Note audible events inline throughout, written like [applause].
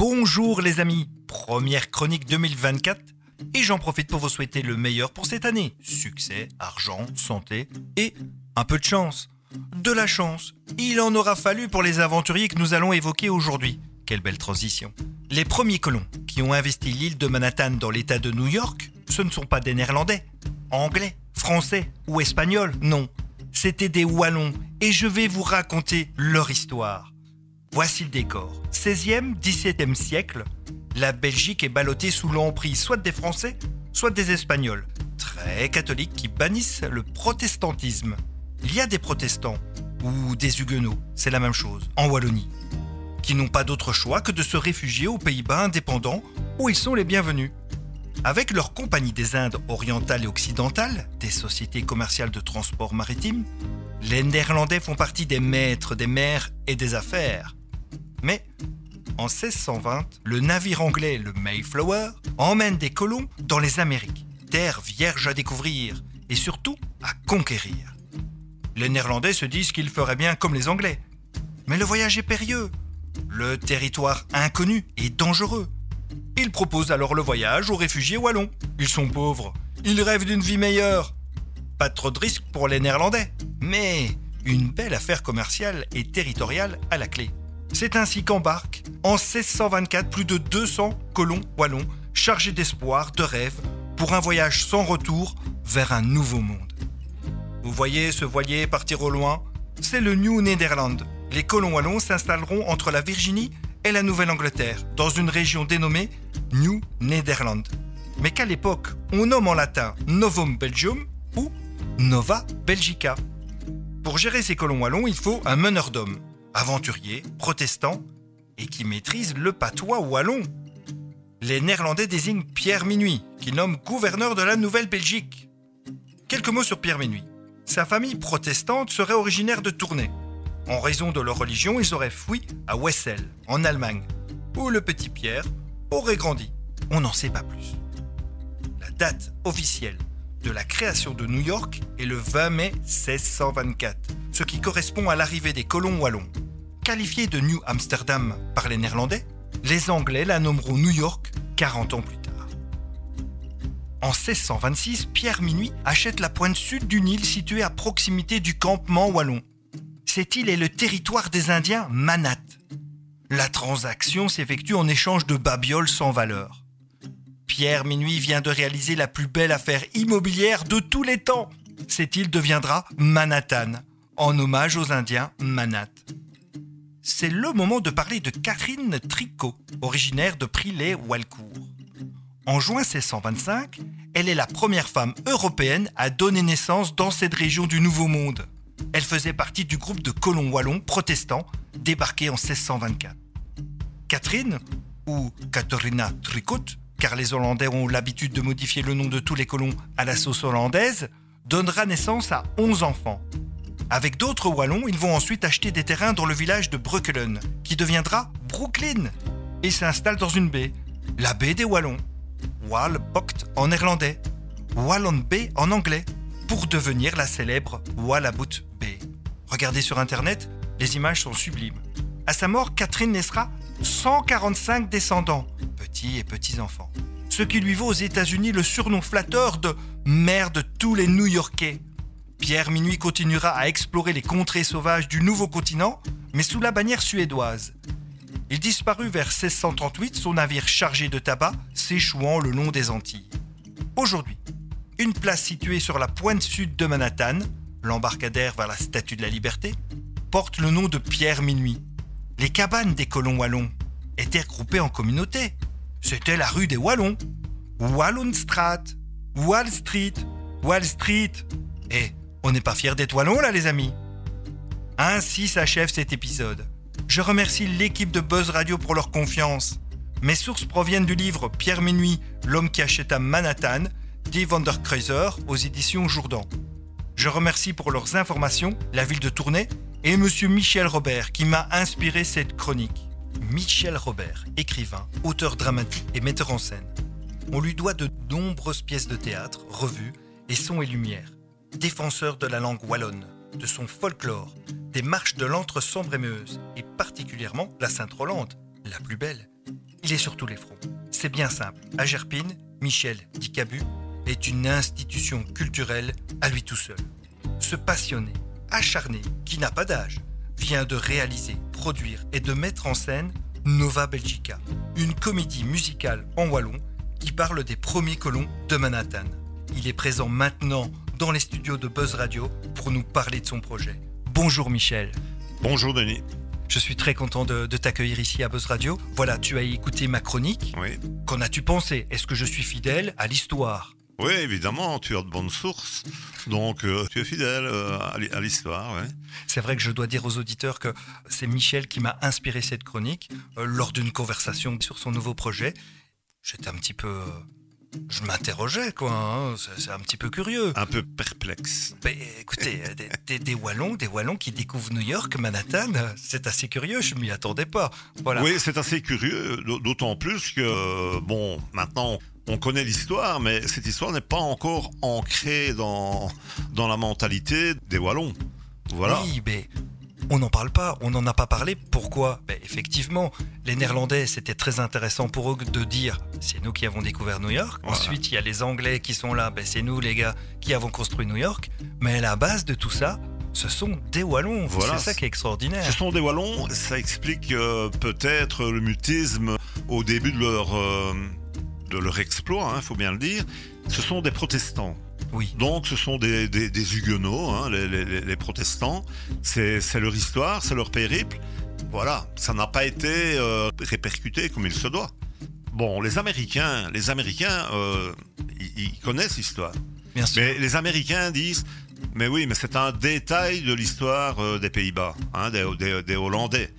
Bonjour les amis, première chronique 2024 et j'en profite pour vous souhaiter le meilleur pour cette année. Succès, argent, santé et un peu de chance. De la chance, il en aura fallu pour les aventuriers que nous allons évoquer aujourd'hui. Quelle belle transition. Les premiers colons qui ont investi l'île de Manhattan dans l'état de New York, ce ne sont pas des Néerlandais, Anglais, Français ou Espagnols, non. C'était des Wallons et je vais vous raconter leur histoire. Voici le décor. 16e, 17e siècle, la Belgique est ballottée sous l'emprise soit des Français, soit des Espagnols, très catholiques qui bannissent le protestantisme. Il y a des protestants, ou des huguenots, c'est la même chose, en Wallonie, qui n'ont pas d'autre choix que de se réfugier aux Pays-Bas indépendants où ils sont les bienvenus. Avec leur compagnie des Indes orientales et occidentales, des sociétés commerciales de transport maritime, les Néerlandais font partie des maîtres des mers et des affaires. Mais en 1620, le navire anglais, le Mayflower, emmène des colons dans les Amériques, terre vierge à découvrir et surtout à conquérir. Les Néerlandais se disent qu'ils feraient bien comme les Anglais. Mais le voyage est périlleux, le territoire inconnu et dangereux. Ils proposent alors le voyage aux réfugiés wallons. Ils sont pauvres, ils rêvent d'une vie meilleure. Pas trop de risques pour les Néerlandais, mais une belle affaire commerciale et territoriale à la clé. C'est ainsi qu'embarquent en 1624 plus de 200 colons wallons chargés d'espoir, de rêves, pour un voyage sans retour vers un nouveau monde. Vous voyez ce voilier partir au loin? C'est le New Netherland. Les colons wallons s'installeront entre la Virginie et la Nouvelle-Angleterre, dans une région dénommée New Netherland. Mais qu'à l'époque, on nomme en latin Novum Belgium ou Nova Belgica. Pour gérer ces colons wallons, il faut un meneur d'hommes, aventurier, protestant et qui maîtrise le patois wallon. Les Néerlandais désignent Pierre Minuit, qui nomme gouverneur de la Nouvelle-Belgique. Quelques mots sur Pierre Minuit. Sa famille protestante serait originaire de Tournai. En raison de leur religion, ils auraient fui à Wessel, en Allemagne, où le petit Pierre aurait grandi. On n'en sait pas plus. La date officielle de la création de New York est le 20 mai 1624, ce qui correspond à l'arrivée des colons wallons. Qualifiée de New Amsterdam par les Néerlandais, les Anglais la nommeront New York 40 ans plus tard. En 1626, Pierre Minuit achète la pointe sud d'une île située à proximité du campement wallon. Cette île est le territoire des Indiens Manat. La transaction s'effectue en échange de babioles sans valeur. Pierre Minuit vient de réaliser la plus belle affaire immobilière de tous les temps. Cette île deviendra Manhattan, en hommage aux Indiens Manat c'est le moment de parler de Catherine Tricot, originaire de Prilay-Walcourt. En juin 1625, elle est la première femme européenne à donner naissance dans cette région du Nouveau Monde. Elle faisait partie du groupe de colons wallons protestants débarqués en 1624. Catherine, ou Catharina Tricot, car les Hollandais ont l'habitude de modifier le nom de tous les colons à la sauce hollandaise, donnera naissance à 11 enfants. Avec d'autres Wallons, ils vont ensuite acheter des terrains dans le village de Breukelen, qui deviendra Brooklyn, et s'installent dans une baie, la baie des Wallons, Walbocht en néerlandais, Wallon Bay en anglais, pour devenir la célèbre Wallaboot Bay. Regardez sur internet, les images sont sublimes. À sa mort, Catherine naissera 145 descendants, petits et petits-enfants. Ce qui lui vaut aux États-Unis le surnom flatteur de mère de tous les New-Yorkais. Pierre Minuit continuera à explorer les contrées sauvages du nouveau continent, mais sous la bannière suédoise. Il disparut vers 1638, son navire chargé de tabac s'échouant le long des Antilles. Aujourd'hui, une place située sur la pointe sud de Manhattan, l'embarcadère vers la Statue de la Liberté, porte le nom de Pierre Minuit. Les cabanes des colons wallons étaient regroupées en communautés. C'était la rue des Wallons. Wallonstraat, Wall Street, Wall Street. Et on n'est pas fiers d'être wallons là les amis Ainsi s'achève cet épisode. Je remercie l'équipe de Buzz Radio pour leur confiance. Mes sources proviennent du livre Pierre Minuit, l'homme qui achète à Manhattan, d'Yves Vanderkreuzer aux éditions Jourdan. Je remercie pour leurs informations la ville de Tournai et monsieur Michel Robert qui m'a inspiré cette chronique. Michel Robert, écrivain, auteur dramatique et metteur en scène. On lui doit de nombreuses pièces de théâtre, revues et sons et lumières défenseur de la langue wallonne, de son folklore, des marches de l'antre sombre et meuse, et particulièrement la Sainte-Rolande, la plus belle. il est sur tous les fronts. C'est bien simple. À Gerpine, Michel Dicabu est une institution culturelle à lui tout seul. Ce passionné, acharné, qui n'a pas d'âge, vient de réaliser, produire et de mettre en scène Nova Belgica, une comédie musicale en wallon qui parle des premiers colons de Manhattan. Il est présent maintenant dans les studios de Buzz Radio pour nous parler de son projet. Bonjour Michel. Bonjour Denis. Je suis très content de, de t'accueillir ici à Buzz Radio. Voilà, tu as écouté ma chronique. Oui. Qu'en as-tu pensé? Est-ce que je suis fidèle à l'histoire? Oui, évidemment, tu as de bonnes sources. Donc, euh, tu es fidèle euh, à l'histoire. ouais. C'est vrai que je dois dire aux auditeurs que c'est Michel qui m'a inspiré cette chronique euh, lors d'une conversation sur son nouveau projet. J'étais un petit peu... je m'interrogeais, quoi. hein. C'est un petit peu curieux. Un peu perplexe. Mais écoutez, euh, des, des- des Wallons, des Wallons qui découvrent New York, Manhattan, c'est assez curieux, je m'y attendais pas. Voilà. Oui, c'est assez curieux, d'au- d'autant plus que, bon, maintenant, on connaît l'histoire, mais cette histoire n'est pas encore ancrée dans, dans la mentalité des Wallons. Voilà. Oui, mais on n'en parle pas, on n'en a pas parlé. Pourquoi? Ben, Effectivement, les Néerlandais, c'était très intéressant pour eux de dire c'est nous qui avons découvert New York. Voilà. Ensuite, il y a les Anglais qui sont là, ben, c'est nous les gars qui avons construit New York. Mais à la base de tout ça, ce sont des Wallons. Voilà. C'est ça qui est extraordinaire. Ce sont des Wallons, ça explique euh, peut-être le mutisme au début de leur, euh, de leur exploit, il faut bien le dire. Ce sont des protestants. Oui. Donc ce sont des, des- des huguenots, hein, les, les- les- les protestants. C'est leur histoire, c'est leur périple. Voilà, ça n'a pas été euh, répercuté comme il se doit. Bon, les Américains, les Américains, euh, ils, ils connaissent l'histoire. Bien sûr. Mais les Américains disent, mais oui, mais c'est un détail de l'histoire euh, des Pays-Bas, hein, des, des- des Hollandais.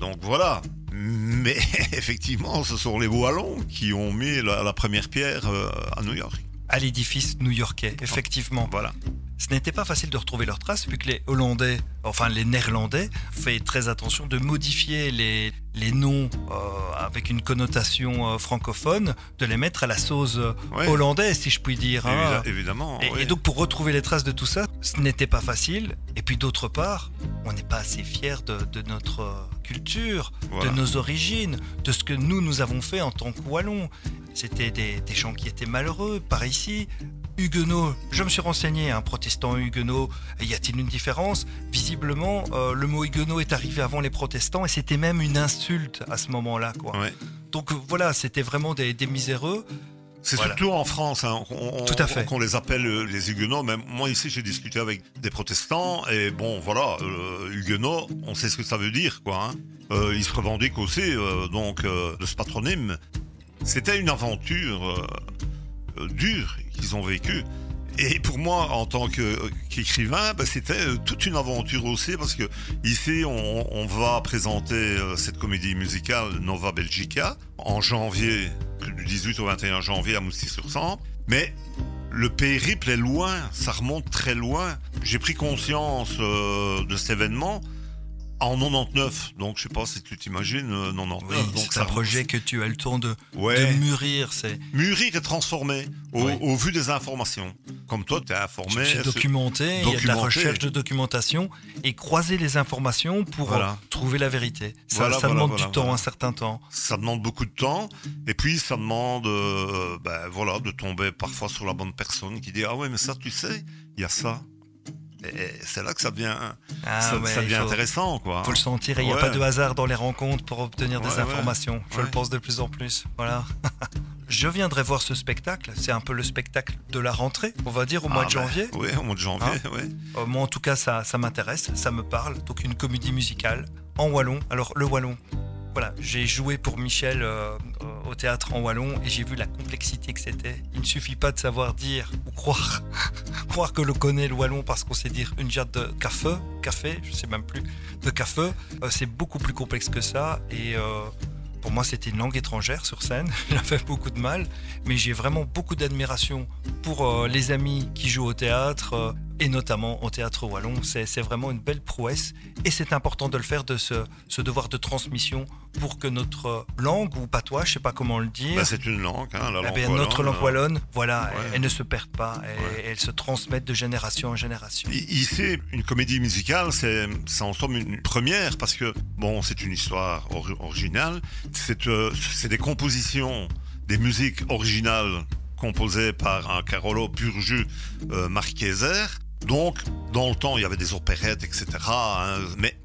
Donc voilà. Mais [laughs] effectivement, ce sont les Wallons qui ont mis la, la première pierre euh, à New York. À l'édifice new-yorkais, effectivement. Voilà. Ce n'était pas facile de retrouver leurs traces vu que les Hollandais, enfin les Néerlandais, fait très attention de modifier les, les noms euh, avec une connotation euh, francophone, de les mettre à la sauce euh, Ouais. hollandaise, si je puis dire. hein. Évidemment. Et, oui. et donc pour retrouver les traces de tout ça, ce n'était pas facile. Et puis d'autre part, on n'est pas assez fiers de, de notre culture, Voilà. de nos origines, de ce que nous, nous avons fait en tant que Wallons. C'était des, des gens qui étaient malheureux, par ici. Huguenots, je me suis renseigné, un protestant huguenot, y a-t-il une différence? Visiblement, euh, le mot huguenot est arrivé avant les protestants et c'était même une insulte à ce moment-là. quoi. Ouais. Donc voilà, c'était vraiment des, des miséreux. C'est Voilà. surtout en France hein, qu'on Tout à fait. qu'on les appelle euh, les Huguenots. Même moi ici, j'ai discuté avec des protestants et bon, voilà, euh, Huguenots, on sait ce que ça veut dire, quoi. hein. Euh, ils se revendiquent aussi euh, donc euh, de ce patronyme. C'était une aventure euh, euh, dure qu'ils ont vécue. Et pour moi, en tant que- qu'écrivain, ben, c'était euh, toute une aventure aussi parce que ici, on, va présenter euh, cette comédie musicale Nova Belgica en janvier, du 18 au 21 janvier à Mousty-sur-Sambre. Mais le périple est loin, ça remonte très loin. J'ai pris conscience euh, de cet événement en 99, donc je sais pas si tu t'imagines, euh, 99. Oui, donc c'est ça un projet que tu as le temps de, Ouais. de mûrir. C'est mûrir et transformer au, au vu des informations. Comme toi, tu es Je informé. sur- documenté, il y a de la recherche de documentation et croiser les informations pour Voilà. euh, trouver la vérité. Ça, Voilà, ça voilà, demande du temps, un certain temps. Ça demande beaucoup de temps. Et puis, ça demande euh, ben, voilà, de tomber parfois sur la bonne personne qui dit Ah ouais, mais ça, tu sais, il y a ça. C'est là que ça devient, Ah ça, ouais, ça il devient faut, intéressant. Le sentir et il n'y a Ouais. pas de hasard dans les rencontres pour obtenir des Ouais, ouais. informations. Je Ouais. le pense de plus en plus. Voilà. [laughs] Je viendrai voir ce spectacle. C'est un peu le spectacle de la rentrée, on va dire, au mois Ah de ben, janvier. Oui, au mois de janvier, ouais. Euh, moi, en tout cas, ça, ça m'intéresse, ça me parle. Donc, une comédie musicale en wallon. Alors, le wallon, voilà, j'ai joué pour Michel euh, euh, au théâtre en wallon et j'ai vu la complexité que c'était. Il ne suffit pas de savoir dire ou croire, [laughs] que l'on connaît le wallon parce qu'on sait dire une jarre de café, café, je sais même plus, de café. Euh, c'est beaucoup plus complexe que ça et euh, pour moi, c'était une langue étrangère sur scène. [laughs] J'avais beaucoup de mal, mais j'ai vraiment beaucoup d'admiration pour euh, les amis qui jouent au théâtre. Et notamment au théâtre wallon. C'est vraiment une belle prouesse et c'est important de le faire, de ce, ce devoir de transmission pour que notre langue ou patois, je sais pas comment le dire, Bah, c'est une langue, hein, la eh bien, notre langue euh, wallonne, voilà, Ouais. elle, ne se perd pas, elle, Ouais. elle se transmette de génération en génération. Ici, une comédie musicale, c'est en somme une première parce que, bon, c'est une histoire ori- originale. C'est euh, c'est des compositions, des musiques originales composées par un Carolo pur jus euh, Marcheser. Donc, dans le temps, il y avait des opérettes, etc. hein, mais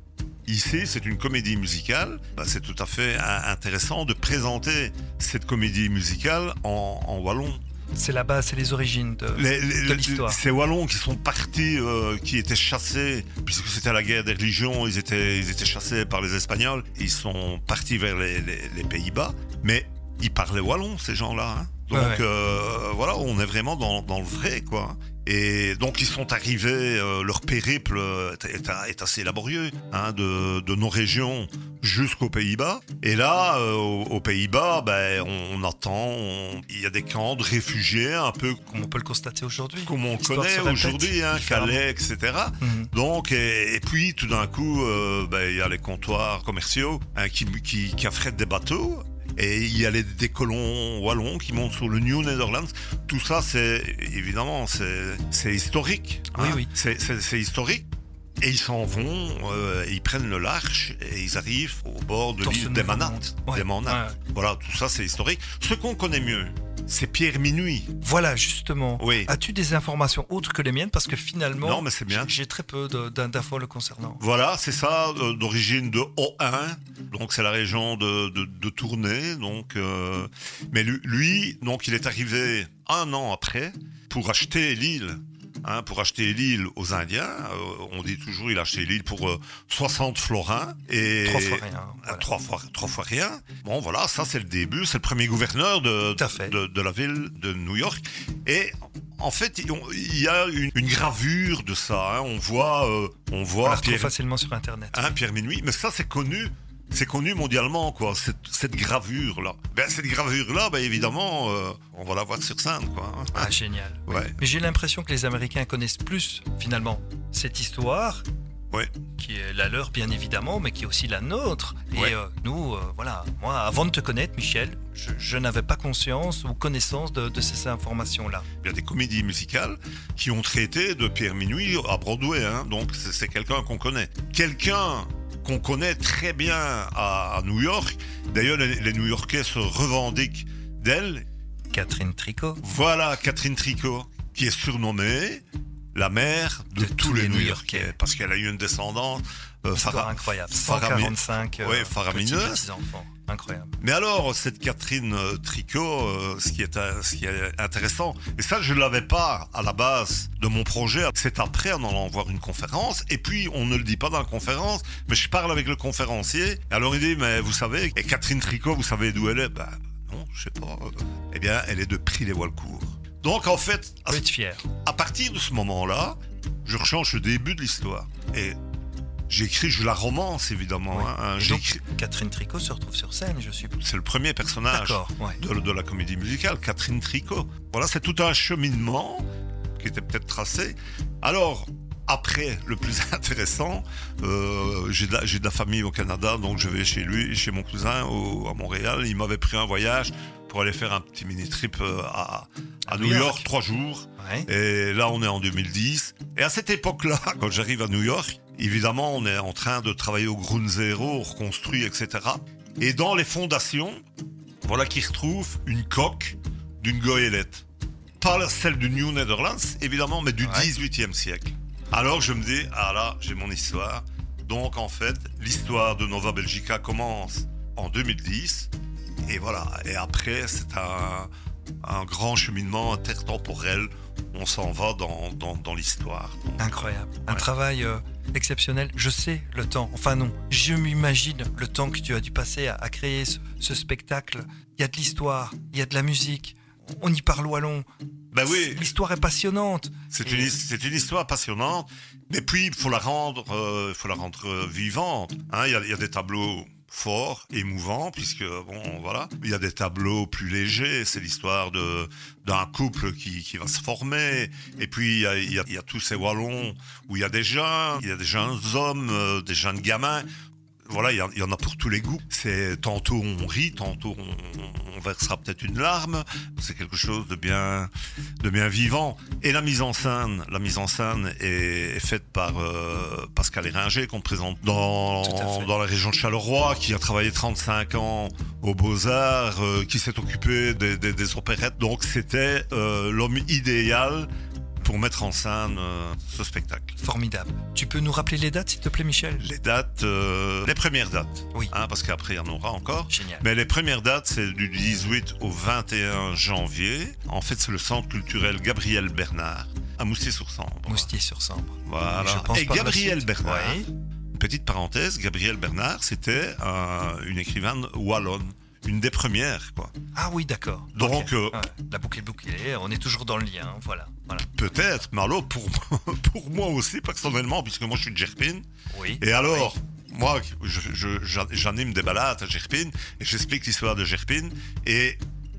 Ici, c'est une comédie musicale. Bah, C'est tout à fait euh, intéressant de présenter cette comédie musicale en, en wallon. C'est la base, c'est les origines de, l'histoire. Ces Wallons qui sont partis, euh, qui étaient chassés, puisque c'était la guerre des religions, ils étaient, ils étaient chassés par les Espagnols, ils sont partis vers les, les- les Pays-Bas, mais ils parlaient Wallon, ces gens-là. hein. Donc Ouais, ouais. euh, voilà, on est vraiment dans, dans le vrai, quoi. Et donc ils sont arrivés, euh, leur périple est, assez laborieux, hein, de, de nos régions jusqu'aux Pays-Bas. Et là, euh, aux, Pays-Bas, ben, on, on attend, il y a des camps de réfugiés, un peu comme on peut le constater aujourd'hui. comme on connaît aujourd'hui, hein. Calais, etc. Mhm. Donc, et, et puis tout d'un coup, euh, ben, il y a les comptoirs commerciaux hein, qui, qui, qui affrètent des bateaux. Et il y a les, des colons wallons qui montent sur le New Netherlands. Tout ça, c'est évidemment, c'est historique. Oui, hein. oui. C'est- historique. Et ils s'en vont, euh, ils prennent le large et ils arrivent au bord de l'île des Manates. Ouais, Des Manates. ouais. Voilà, tout ça, c'est historique. Ce qu'on connaît mieux, c'est Pierre Minuit. Voilà, justement. Oui. As-tu des informations autres que les miennes? Parce que finalement, Non, mais c'est bien. j'ai très peu d'infos le concernant. Voilà, c'est ça, euh, d'origine de O1, donc c'est la région de, de, de Tournai. Donc, euh, mais lui, lui, donc il est arrivé un an après pour acheter l'île. Hein, pour acheter l'île aux Indiens, Euh, on dit toujours il a acheté l'île pour euh, 60 florins et Trois fois rien. Voilà. trois fois trois fois rien. Bon voilà, ça c'est le début, c'est le premier gouverneur de, de, de la ville de New York et en fait, il y a une, une gravure de ça. hein. On voit, euh, on On voit la retrouve Pierre, facilement sur Internet. Hein, Pierre Minuit, mais ça c'est connu. C'est connu mondialement, quoi, cette, cette gravure-là. Ben, cette gravure-là, ben, évidemment, euh, on va la voir sur scène, quoi. Ah, [laughs] génial. Oui. Ouais. Mais j'ai l'impression que les Américains connaissent plus, finalement, cette histoire, Ouais. qui est la leur, bien évidemment, mais qui est aussi la nôtre. Ouais. Et euh, nous, euh, voilà, moi, avant de te connaître, Michel, je, je n'avais pas conscience ou connaissance de, de ces informations-là. Il y a des comédies musicales qui ont traité de Pierre Minuit à Broadway, hein. donc c'est quelqu'un qu'on connaît. Quelqu'un qu'on connaît très bien à, à New York. D'ailleurs, les, les New-Yorkais se revendiquent d'elle. Catherine Tricot. Voilà Catherine Tricot, qui est surnommée la mère de, tous, les New-Yorkais, parce qu'elle a eu une descendance euh, phara- incroyable. farami- 145 euh, Ouais, faramineuse. Incroyable. Mais alors, cette Catherine euh, Tricot, euh, ce, qui est, euh, ce qui est intéressant, et ça je ne l'avais pas à la base de mon projet, c'est après en allant voir une conférence, et puis on ne le dit pas dans la conférence, mais je parle avec le conférencier, et alors il dit, mais vous savez, et Catherine Tricot, vous savez d'où elle est? Ben non, je sais pas. Eh bien, elle est de Prix-les-Walcourt. Donc en fait, à, fier. partir de ce moment-là, je rechange le début de l'histoire. Et j'écris, je la romance évidemment. Oui. hein, donc, Catherine Tricot se retrouve sur scène, je suppose. c'est le premier personnage ouais. de, de la comédie musicale, Catherine Tricot. Voilà, c'est tout un cheminement qui était peut-être tracé. Alors, après, le plus [laughs] intéressant, euh, j'ai de, la- j'ai de la famille au Canada, donc je vais chez lui, chez mon cousin au- à Montréal. Il m'avait pris un voyage pour aller faire un petit mini-trip euh, à, à À New York, York. trois jours. Ouais. Et là, on est en 2010. Et à cette époque-là, [laughs] quand j'arrive à New York, évidemment, on est en train de travailler au Ground Zero, on reconstruit, etc. Et dans les fondations, voilà qu'ils retrouvent une coque d'une goélette. Pas celle du New Netherlands, évidemment, mais du Ouais. 18e siècle. Alors je me dis, ah là, j'ai mon histoire. Donc en fait, l'histoire de Nova Belgica commence en 2010. Et voilà, et après, c'est un, un grand cheminement intertemporel. On s'en va dans, dans, dans l'histoire. Incroyable. Un Ouais. travail euh, exceptionnel. Je sais le temps, enfin non, je m'imagine le temps que tu as dû passer à, à créer ce, ce spectacle. Il y a de l'histoire, il y a de la musique, on y parle wallon. Ben oui, L'histoire est passionnante. C'est Et- une, c'est une histoire passionnante, mais puis il faut la rendre, euh, il faut la rendre euh, vivante. hein. Il y, a, il y a des tableaux fort, émouvant, puisque bon, voilà, il y a des tableaux plus légers. C'est l'histoire d'un couple qui, va se former, et puis il y a tous ces wallons où il y a des jeunes, il y a des jeunes hommes, euh, des jeunes gamins. Voilà, il y, en- il y en a pour tous les goûts. C'est tantôt on rit, tantôt on, on versera peut-être une larme. C'est quelque chose de bien, de bien vivant. Et la mise en scène, la mise en scène est, est faite par euh, Pascal Éringer qu'on présente dans, la région de Charleroi, qui a travaillé 35 ans aux Beaux Arts, euh, qui s'est occupé des, des- des opérettes. Donc c'était euh, l'homme idéal pour mettre en scène euh, ce spectacle. Formidable. Tu peux nous rappeler les dates, s'il te plaît, Michel? Les dates, euh, les premières dates, Oui. hein, parce qu'après il y en aura encore. Génial. Mais les premières dates, c'est du 18 au 21 janvier. En fait, c'est le centre culturel Gabriel Bernard à Moustier-sur-Sambre. Moustier-sur-Sambre. Voilà. Je pense Et Gabriel. Bernard, Oui. petite parenthèse, Gabriel Bernard, c'était euh, une écrivaine wallonne, une des premières, quoi. Ah oui, d'accord. Donc, euh, Ouais. La boucle est bouclée, on est toujours dans le lien. Voilà. voilà. Peut-être, alors pour, [laughs] pour moi aussi, personnellement, puisque moi je suis de Gerpine. Oui. Et alors, moi, j'anime des balades à Gerpine et j'explique l'histoire de Gerpine. Et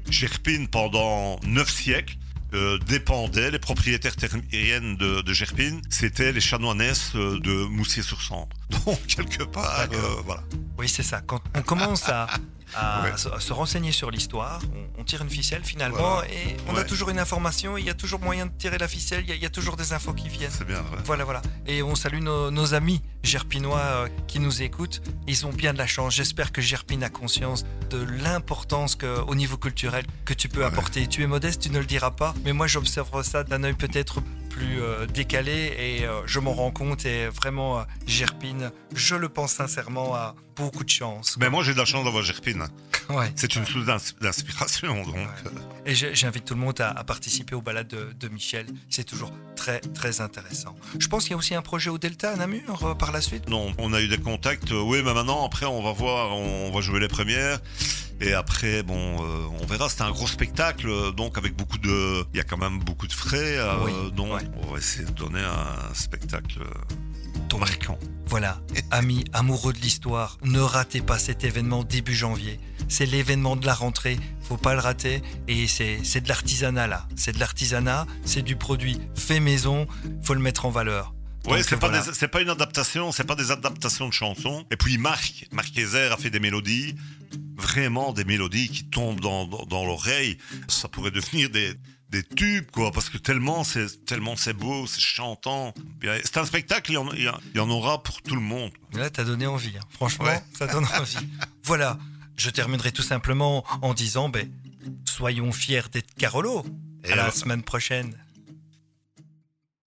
Gerpine, pendant neuf siècles, euh, dépendait, les propriétaires terriennes de, de Gerpine, c'était les chanoinesses euh, de Moussier-sur-Sambre. [laughs] Donc, quelque part, euh, voilà. Oui, c'est ça. Quand on commence à, à Ouais. se, à se renseigner sur l'histoire, on, on tire une ficelle finalement Voilà. et on a toujours une information. Il y a toujours moyen de tirer la ficelle. Il y a, il y a toujours des infos qui viennent. C'est bien vrai. Voilà, voilà. Et on salue nos, nos amis gerpinois euh, qui nous écoutent. Ils ont bien de la chance. J'espère que Gerpine a conscience de l'importance que, au niveau culturel que tu peux Ouais. apporter. Tu es modeste, tu ne le diras pas, mais moi j'observe ça d'un œil peut-être plus euh, décalé et euh, je m'en rends compte. Et vraiment, euh, Gerpine, je le pense sincèrement, a beaucoup de chance. Mais moi, j'ai de la chance d'avoir Gerpine. [laughs] Ouais. C'est une source d'ins- d'inspiration, donc. Ouais. euh, Et j'invite tout le monde à, à participer aux balades de, de Michel. C'est toujours très, très intéressant. Je pense qu'il y a aussi un projet au Delta à Namur euh, par la suite? Non, on a eu des contacts. euh, oui, mais maintenant, après, on va voir, on va jouer les premières. Et après, bon, euh, on verra. C'était un gros spectacle, donc avec beaucoup de. Il y a quand même beaucoup de frais. euh, Oui, donc, ouais. on va essayer de donner un spectacle euh, marquant. Voilà, [laughs] amis amoureux de l'histoire, ne ratez pas cet événement début janvier. C'est l'événement de la rentrée, faut pas le rater. Et c'est c'est de l'artisanat là. C'est de l'artisanat, c'est du produit fait maison, faut le mettre en valeur. Ouais, c'est pas, voilà. des- c'est pas une adaptation, c'est pas des adaptations de chansons. Et puis Marc, Marc Kayser a fait des mélodies, vraiment des mélodies qui tombent dans, dans, dans l'oreille. Ça pourrait devenir des, des tubes, quoi, parce que tellement c'est tellement c'est beau, c'est chantant. C'est un spectacle, il y, en, il y aura pour tout le monde. Là, t'as donné envie. hein. Franchement, Ouais. ça donne [laughs] envie. voilà, je terminerai tout simplement en disant, ben, soyons fiers d'être Carolo. Et À la semaine prochaine.